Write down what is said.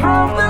heart.